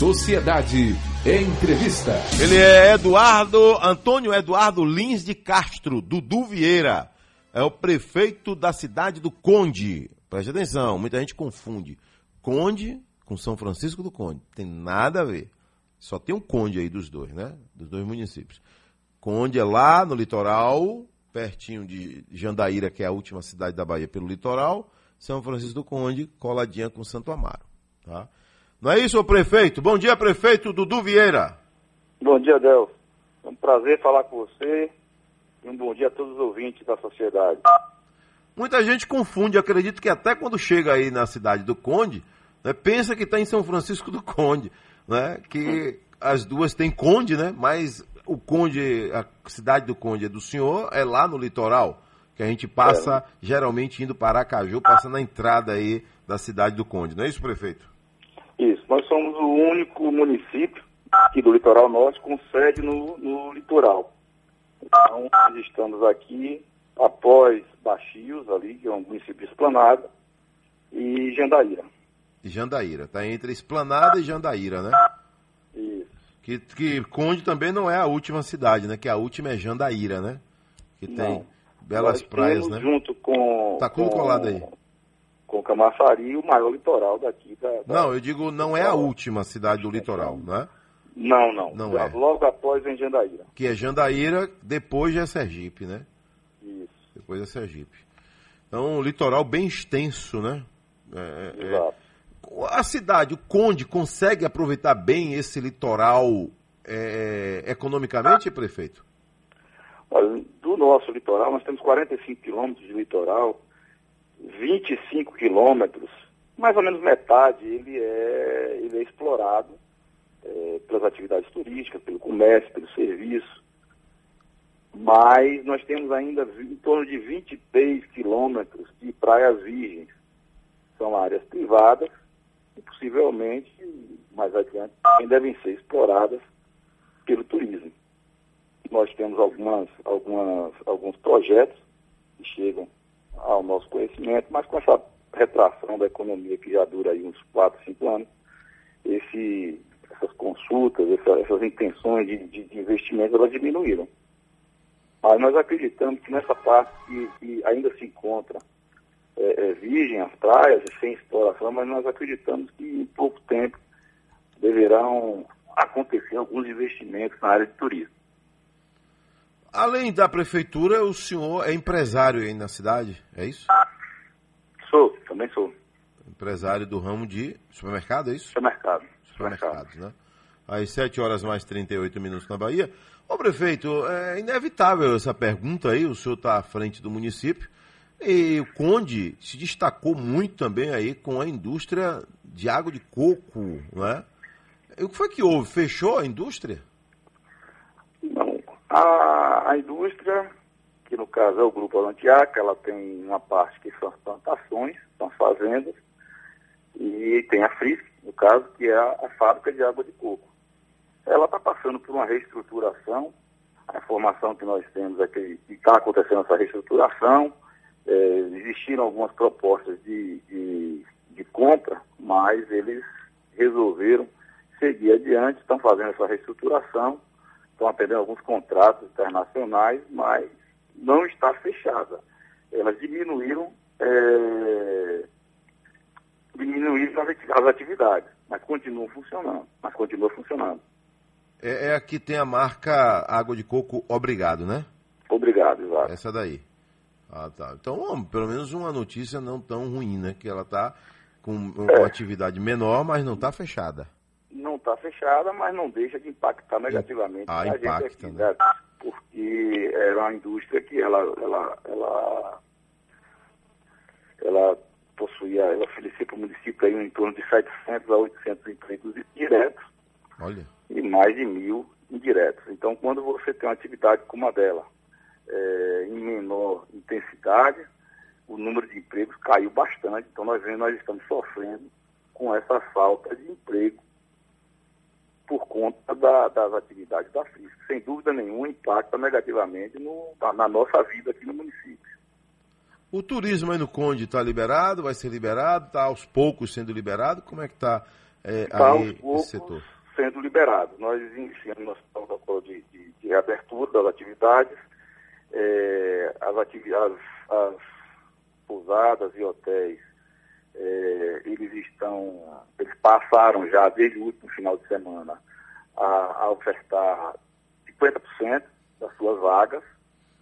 Sociedade Entrevista. Ele é Eduardo, Antônio Eduardo Lins de Castro, Dudu Vieira. É o prefeito da cidade do Conde. Preste atenção, muita gente confunde. Conde com São Francisco do Conde. Tem nada a ver. Só tem um Conde aí dos dois, né? Dos dois municípios. Conde é lá no litoral, pertinho de Jandaíra, que é a última cidade da Bahia pelo litoral. São Francisco do Conde, coladinha com Santo Amaro. Tá? Não é isso, prefeito? Bom dia, prefeito Dudu Vieira. Bom dia, Del. É um prazer falar com você e um bom dia a todos os ouvintes da sociedade. Muita gente confunde, acredito que até quando chega aí na cidade do Conde, né, pensa que está em São Francisco do Conde, né, que as duas têm Conde, né, mas o Conde, a cidade do Conde é do senhor, é lá no litoral, que a gente passa é. geralmente indo para Aracaju, passa na entrada aí da cidade do Conde, não é isso, prefeito? Nós somos o único município aqui do litoral norte com sede no, no litoral. Então, nós estamos aqui após Baxios, ali, que é um município esplanada, e Jandaíra. Jandaíra, está entre Esplanada e Jandaíra, né? Isso. Que, que Conde também não é a última cidade, né? Que a última é Jandaíra, né? Que tem não. belas Nós praias, né? junto com... Tá tudo colado aí com Camaçari, o maior litoral daqui da, da, Não, eu digo, não é a última cidade do litoral, não é? Não, não. Não é. Logo após vem Jandaíra. Que é Jandaíra, depois é Sergipe, né? Isso. Depois é Sergipe. Então, um litoral bem extenso, né? É, é, Exato. É... A cidade, o Conde, consegue aproveitar bem esse litoral é, economicamente, prefeito? Olha, do nosso litoral, nós temos 45 quilômetros de litoral 25 quilômetros, mais ou menos metade, ele é, ele é explorado é, pelas atividades turísticas, pelo comércio, pelo serviço. Mas nós temos ainda em torno de 23 quilômetros de praias virgens. São áreas privadas e possivelmente, mais adiante, também devem ser exploradas pelo turismo. Nós temos algumas, algumas, alguns projetos que chegam ao nosso conhecimento, mas com essa retração da economia que já dura aí uns 4, 5 anos, esse, essas consultas, essa, essas intenções de, de, de, investimento, elas diminuíram. Mas nós acreditamos que nessa parte que, que ainda se encontra é, é, virgem as praias sem exploração, mas nós acreditamos que em pouco tempo deverão acontecer alguns investimentos na área de turismo. Além da prefeitura, o senhor é empresário aí na cidade, é isso? Sou, também sou. Empresário do ramo de supermercado, é isso? Supermercado. Supermercados, né? Às 7 horas mais 38 minutos na Bahia. Ô prefeito, é inevitável essa pergunta aí, o senhor está à frente do município. E o Conde se destacou muito também aí com a indústria de água de coco, não é? E o que foi que houve? Fechou a indústria? A, a indústria, que no caso é o Grupo Alantiaca, ela tem uma parte que são as plantações, são as fazendas, e tem a Frisk, no caso, que é a, a fábrica de água de coco. Ela está passando por uma reestruturação, a informação que nós temos é que está acontecendo essa reestruturação, é, existiram algumas propostas de, de, de compra, mas eles resolveram seguir adiante, estão fazendo essa reestruturação estão atendendo alguns contratos internacionais, mas não está fechada. Elas diminuíram, é, diminuíram as atividades, mas continuam funcionando. Mas continua funcionando. É, é aqui tem a marca Água de Coco Obrigado, né? Obrigado, exato. Essa daí. Ah, tá. Então, pelo menos uma notícia não tão ruim, né? Que ela está com uma é. atividade menor, mas não está fechada não está fechada, mas não deixa de impactar negativamente ah, a impacta, gente aqui, né? porque era uma indústria que ela, ela, ela, ela possuía, ela oferecia para o município aí em torno de 700 a 800 empregos diretos Olha. e mais de mil indiretos. Então, quando você tem uma atividade como a dela, é, em menor intensidade, o número de empregos caiu bastante. Então, nós vemos, nós estamos sofrendo com essa falta de emprego por conta da, das atividades da FISC. Sem dúvida nenhuma, impacta negativamente no, na nossa vida aqui no município. O turismo aí no Conde está liberado, vai ser liberado, está aos poucos sendo liberado? Como é que está é, tá aí esse setor? sendo liberado. Nós iniciamos nosso protocolo de, de, de reabertura das atividades, é, as, atividades as, pousadas e hotéis, é, eles estão, eles passaram já desde o último final de semana a, a ofertar 50% das suas vagas.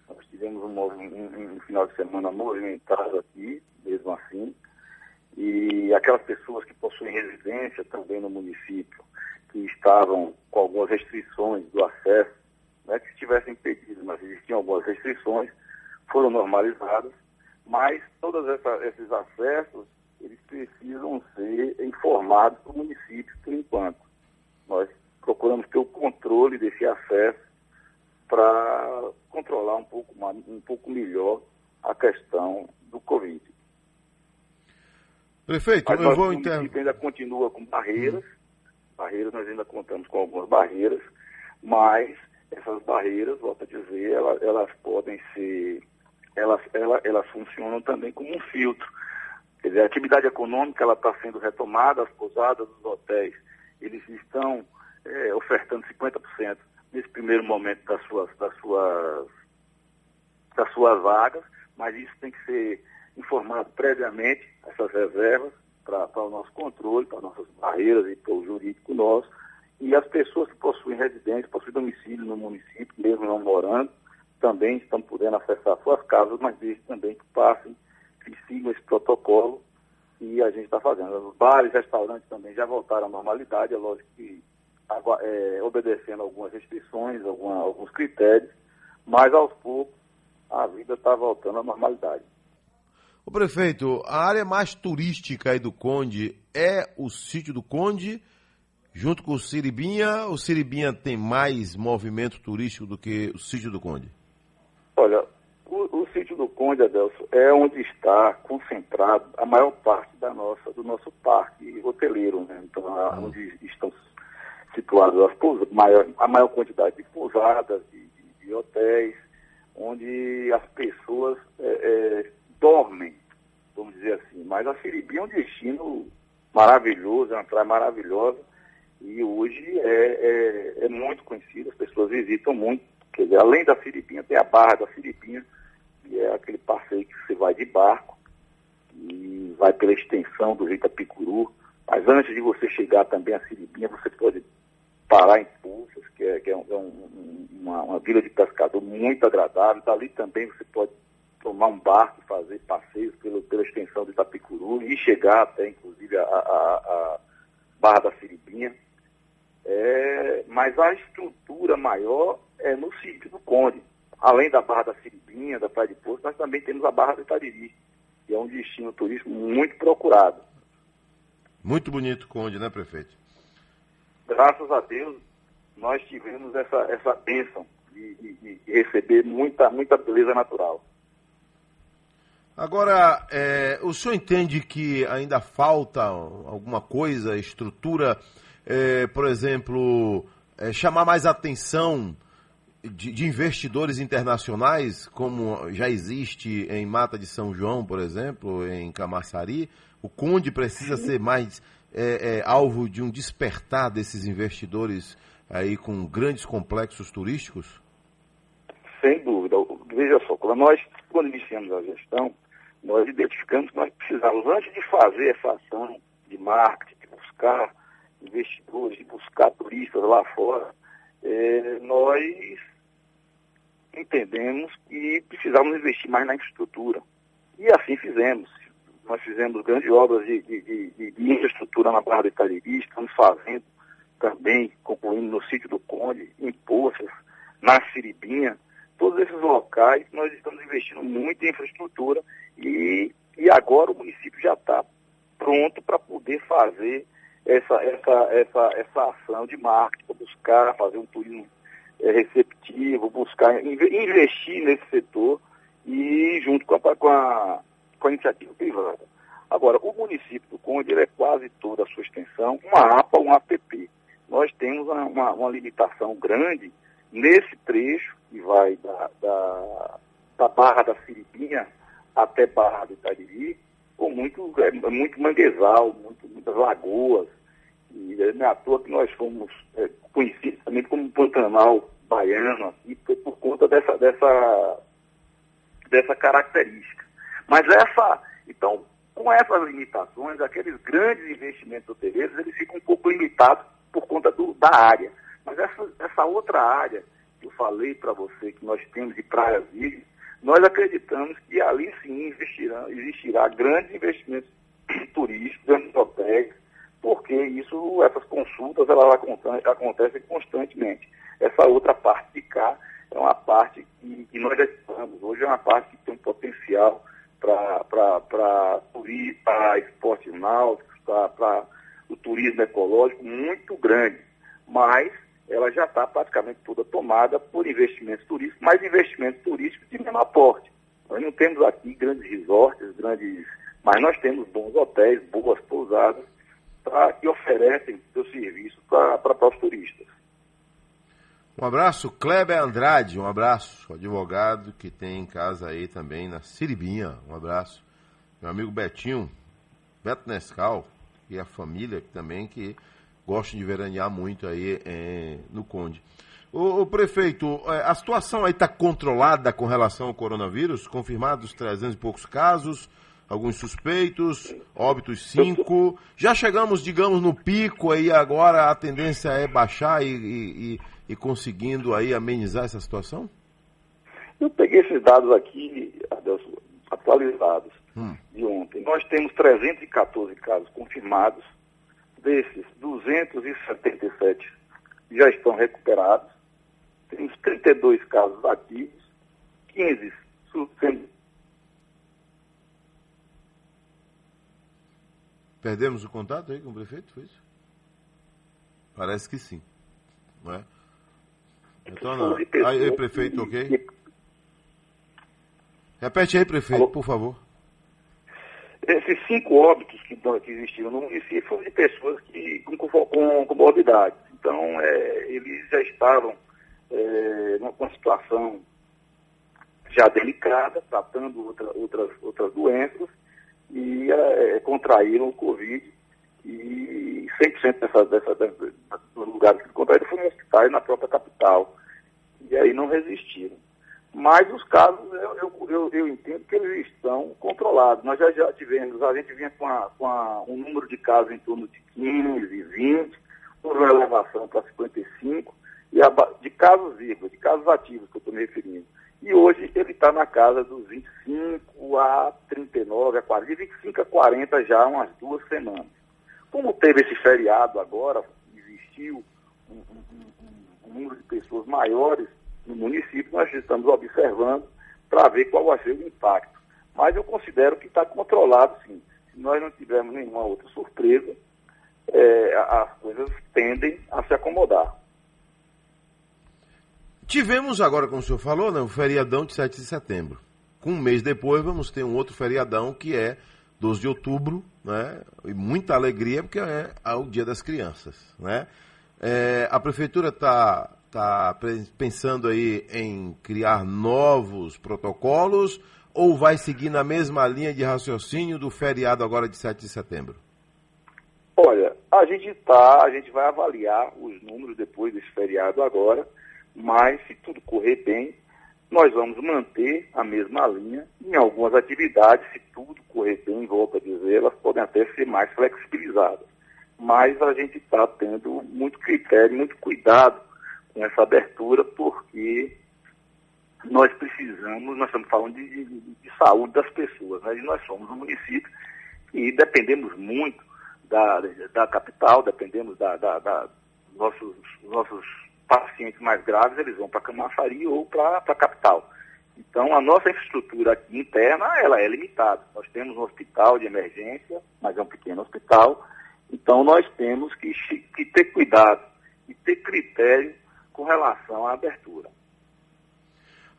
Nós tivemos um, um, um final de semana movimentado aqui, mesmo assim. E aquelas pessoas que possuem residência também no município, que estavam com algumas restrições do acesso, não é que estivessem impedidos, mas existiam algumas restrições, foram normalizadas, mas todos esses acessos, precisam ser informados para o município por enquanto. Nós procuramos ter o controle desse acesso para controlar um pouco, um pouco melhor a questão do Covid. Prefeito, Mas eu vou interromper. ainda continua com barreiras, barreiras, nós ainda contamos com algumas barreiras, mas essas barreiras, volto a dizer, elas, elas podem ser, elas, elas, elas funcionam também como um filtro. Quer dizer, a atividade econômica está sendo retomada, as pousadas, os hotéis, eles estão é, ofertando 50% nesse primeiro momento das suas, das suas, das suas vagas, mas isso tem que ser informado previamente, essas reservas, para o nosso controle, para nossas barreiras e para o jurídico nosso. E as pessoas que possuem residência, possuem domicílio no município, mesmo não morando, também estão podendo acessar suas casas, mas desde também que passem, que sigam esse protocolo que a gente está fazendo. Os bares, restaurantes também já voltaram à normalidade, é lógico que é, obedecendo algumas restrições, alguma, alguns critérios, mas aos poucos a vida está voltando à normalidade. O prefeito, a área mais turística aí do Conde é o sítio do Conde, junto com o Siribinha. O Siribinha tem mais movimento turístico do que o sítio do Conde? Olha, o, o do Conde, Adelso, é onde está concentrado a maior parte da nossa, do nosso parque hoteleiro, né? Então, ah. onde estão situados as maior, a maior quantidade de pousadas, de, de, de hotéis, onde as pessoas é, é, dormem, vamos dizer assim. Mas a Siribinha é um destino maravilhoso, é uma praia maravilhosa e hoje é, é, é muito conhecido, as pessoas visitam muito. Quer dizer, além da Siribinha, tem a Barra da Siribinha, que é aquele passeio que você vai de barco e vai pela extensão do Rio Itapicuru. Mas antes de você chegar também a Siribinha, você pode parar em Pulsas, que é, que é, um, é um, uma, uma, vila de pescador muito agradável. Dali também você pode tomar um barco, fazer passeios pelo, pela extensão do Itapicuru e chegar até, inclusive, a, a, a Barra da Siribinha. É, mas a estrutura maior é no sítio do Conde. Além da Barra da Siribinha, da Praia de Poço, nós também temos a Barra do Itariri, que é um destino turístico muito procurado. Muito bonito, Conde, né, prefeito? Graças a Deus, nós tivemos essa, essa bênção de, de, de receber muita, muita beleza natural. Agora, é, o senhor entende que ainda falta alguma coisa, estrutura, é, por exemplo, é, chamar mais atenção de, de, investidores internacionais, como já existe em Mata de São João, por exemplo, em Camaçari? O Conde precisa ser mais é, é, alvo de um despertar desses investidores aí com grandes complexos turísticos? Sem dúvida. Veja só, quando nós, quando iniciamos a gestão, nós identificamos que nós precisávamos, antes de fazer essa ação de marketing, de buscar investidores, de buscar turistas lá fora, é, nós entendemos que precisávamos investir mais na infraestrutura. E assim fizemos. Nós fizemos grandes obras de, de, de, de infraestrutura na Barra do Itariri, estamos fazendo também, concluindo no sítio do Conde, em Poças, na Siribinha, todos esses locais nós estamos investindo muito em infraestrutura e, e agora o município já está pronto para poder fazer essa, essa, essa, essa ação de marketing, buscar fazer um turismo é, receptivo, buscar investir nesse setor e junto com a, com a, com a iniciativa privada. Agora, o município do Conde é quase toda a sua extensão uma APA, um APP. Nós temos uma, uma, uma limitação grande nesse trecho que vai da, da, da Barra da Siripinha até Barra do Itariri, com muito, é, muito manguezal, muito, muitas lagoas. E não é à toa que nós fomos é, conhecidos também como Pantanal baiano, foi por conta dessa, dessa, dessa característica. Mas essa, então, com essas limitações, aqueles grandes investimentos hoteleiros, eles ficam um pouco limitados por conta do, da área. Mas essa, essa outra área que eu falei para você, que nós temos de praias virgens, nós acreditamos que ali sim existirá, existirá grandes investimentos turísticos, grandes hotéis, porque isso, essas consultas, elas acontecem constantemente. Essa outra parte de cá é uma parte que, que nós já estamos. Hoje é uma parte que tem um potencial para turismo, para esportes náuticos, para o turismo ecológico muito grande. Mas ela já está praticamente toda tomada por investimentos turísticos, mas investimentos turísticos de menor porte. Nós não temos aqui grandes resorts, grandes, mas nós temos bons hotéis, boas pousadas, pra, que oferecem seu serviço para os turistas. Um abraço, Kleber Andrade, um abraço, advogado que tem em casa aí também na Siribinha, um abraço. Meu amigo Betinho, Beto Nescal, e a família também, que gostam de veranear muito aí é, no Conde. O, o, prefeito, é, a situação aí está controlada com relação ao coronavírus? Confirmados 300 e poucos casos, alguns suspeitos, óbitos 5. Já chegamos, digamos, no pico aí, agora a tendência é baixar e, e, e conseguindo aí amenizar essa situação? Eu peguei esses dados aqui, Adelson, atualizados hum. de ontem. Nós temos 314 casos confirmados Desses, 277 já estão recuperados. Temos 32 casos ativos, 15 sendo. Perdemos o contato aí com o prefeito, foi isso? Parece que sim. Não é? Então, não. Aí, prefeito, ok? Repete aí, prefeito, Alô? por favor. Esses cinco óbitos que, que existiram no município foram de pessoas que, com, com comorbidades. Então, é, eles já estavam é, numa situação já delicada, tratando outra, outras, outras doenças, e é, contraíram o Covid. E 100% dessa, dessa, dos lugares que contraíram foram hospitais na própria capital. E aí não resistiram. Mas os casos, eu, eu, eu, entendo que eles estão controlados. Nós já, já tivemos, a gente vinha com, a, com a, um número de casos em torno de 15, 20, houve uma elevação para 55, e a, de casos vivos, de casos ativos que eu estou me referindo. E hoje ele está na casa dos 25 a 39, a 40, de 25 a 40 já há umas duas semanas. Como teve esse feriado agora, existiu um, um, um número de pessoas maiores no município, nós estamos observando para ver qual vai ser o impacto. Mas eu considero que está controlado, sim. Se nós não tivermos nenhuma outra surpresa, é, as coisas tendem a se acomodar. Tivemos agora, como o senhor falou, né, o feriadão de 7 de setembro. Um mês depois vamos ter um outro feriadão que é 12 de outubro, né? E muita alegria porque é o Dia das Crianças, né? É, a prefeitura está está pensando aí em criar novos protocolos ou vai seguir na mesma linha de raciocínio do feriado agora de 7 de setembro? Olha, a gente tá, a gente vai avaliar os números depois desse feriado agora, mas se tudo correr bem, nós vamos manter a mesma linha. Em algumas atividades, se tudo correr bem, volto a dizer, elas podem até ser mais flexibilizadas. Mas a gente está tendo muito critério, muito cuidado com essa abertura, porque nós precisamos, nós estamos falando de, de, de saúde das pessoas, né? e nós somos um município e dependemos muito da, da capital, dependemos da, da, da nossos, nossos pacientes mais graves, eles vão para Camaçari ou para a capital. Então, a nossa infraestrutura aqui interna, ela é limitada. Nós temos um hospital de emergência, mas é um pequeno hospital, então nós temos que, que ter cuidado e ter critério com relação à abertura.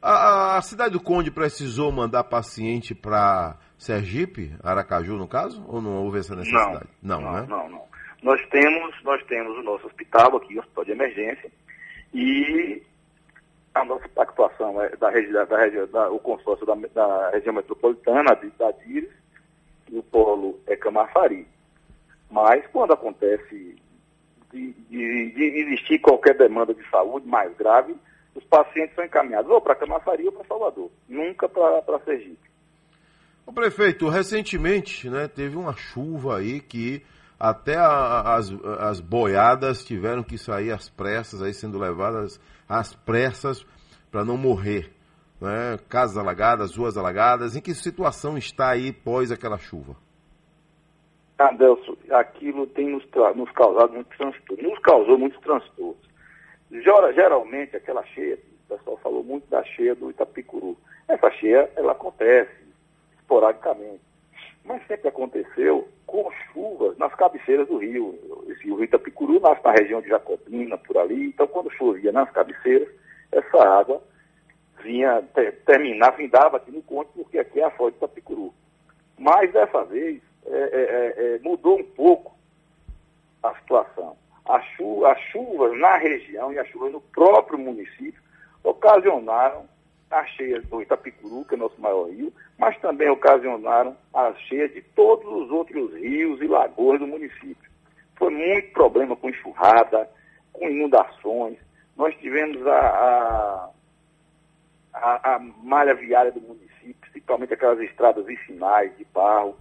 A, a cidade do Conde precisou mandar paciente para Sergipe, Aracaju, no caso, ou não houve essa necessidade? Não, não, né? não, não. Nós temos, nós temos o nosso hospital aqui, o hospital de emergência, e a nossa pactuação é da região, da, da, o consórcio da, da região metropolitana, da DIRES, e o polo é Camafari. Mas quando acontece de, de, de existir qualquer demanda de saúde mais grave, os pacientes são encaminhados ou para Camaçari ou para Salvador, nunca para Sergipe. O prefeito, recentemente, né, teve uma chuva aí que até a, as, as boiadas tiveram que sair às pressas, aí sendo levadas às pressas para não morrer. Né? Casas alagadas, ruas alagadas. Em que situação está aí pós aquela chuva? Adelso, aquilo tem nos, nos causado muitos transtornos. Nos causou muitos transtornos. Geralmente, aquela cheia, o pessoal falou muito da cheia do Itapicuru. Essa cheia, ela acontece esporadicamente. Mas sempre aconteceu com chuvas nas cabeceiras do rio. Esse rio Itapicuru nasce na região de Jacobina, por ali. Então, quando chovia nas cabeceiras, essa água vinha, terminava, vindava aqui no conto, porque aqui é a fonte de Itapicuru. Mas, dessa vez, é, é, é, é, mudou um pouco a situação. As chuvas na região e as chuvas no próprio município ocasionaram as cheias do Itapicuru, que é nosso maior rio, mas também ocasionaram as cheias de todos os outros rios e lagoas do município. Foi muito problema com enxurrada, com inundações. Nós tivemos a, a, a, a malha viária do município, principalmente aquelas estradas vicinais de barro,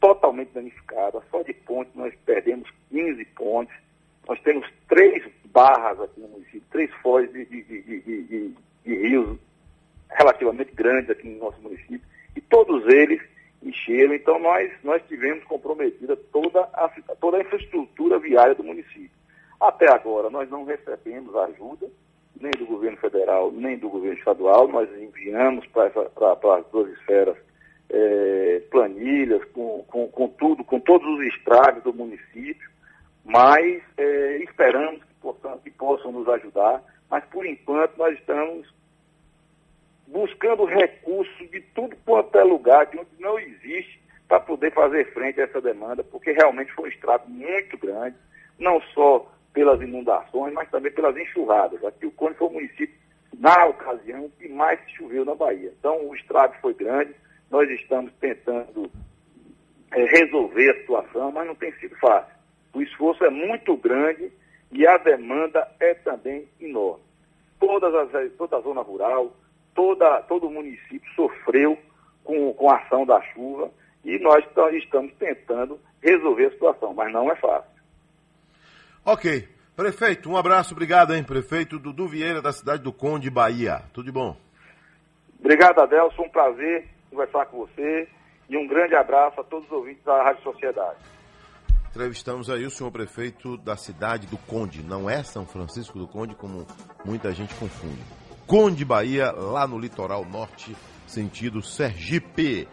totalmente danificada. Só de pontes nós perdemos 15 pontes. Nós temos três barras aqui no município, três foz de, de, de, de, rios relativamente grandes aqui no nosso município. E todos eles encheram. Então nós, nós tivemos comprometida toda a, toda a infraestrutura viária do município. Até agora nós não recebemos ajuda, nem do governo federal, nem do governo estadual. Nós enviamos para as duas esferas é, planilhas, com, com, com, tudo, com todos os estragos do município, mas é, esperamos que possam, que possam nos ajudar, mas por enquanto nós estamos buscando recursos de tudo quanto é lugar, de onde não existe, para poder fazer frente a essa demanda, porque realmente foi um estrago muito grande, não só pelas inundações, mas também pelas enxurradas. Aqui o Cone foi o município, na ocasião, que mais choveu na Bahia. Então o estrago foi grande, nós estamos tentando é, resolver a situação, mas não tem sido fácil. O esforço é muito grande e a demanda é também enorme. Todas as, toda a zona rural, toda, todo o município sofreu com, com a ação da chuva e nós estamos tentando resolver a situação, mas não é fácil. Ok. Prefeito, um abraço, obrigado, hein? Prefeito Dudu Vieira, da cidade do Conde, Bahia. Tudo de bom? Obrigado, Adelson. Um prazer conversar com você e um grande abraço a todos os ouvintes da Rádio Sociedade. Entrevistamos aí o senhor prefeito da cidade do Conde, não é São Francisco do Conde, como muita gente confunde. Conde Bahia, lá no litoral norte, sentido Sergipe.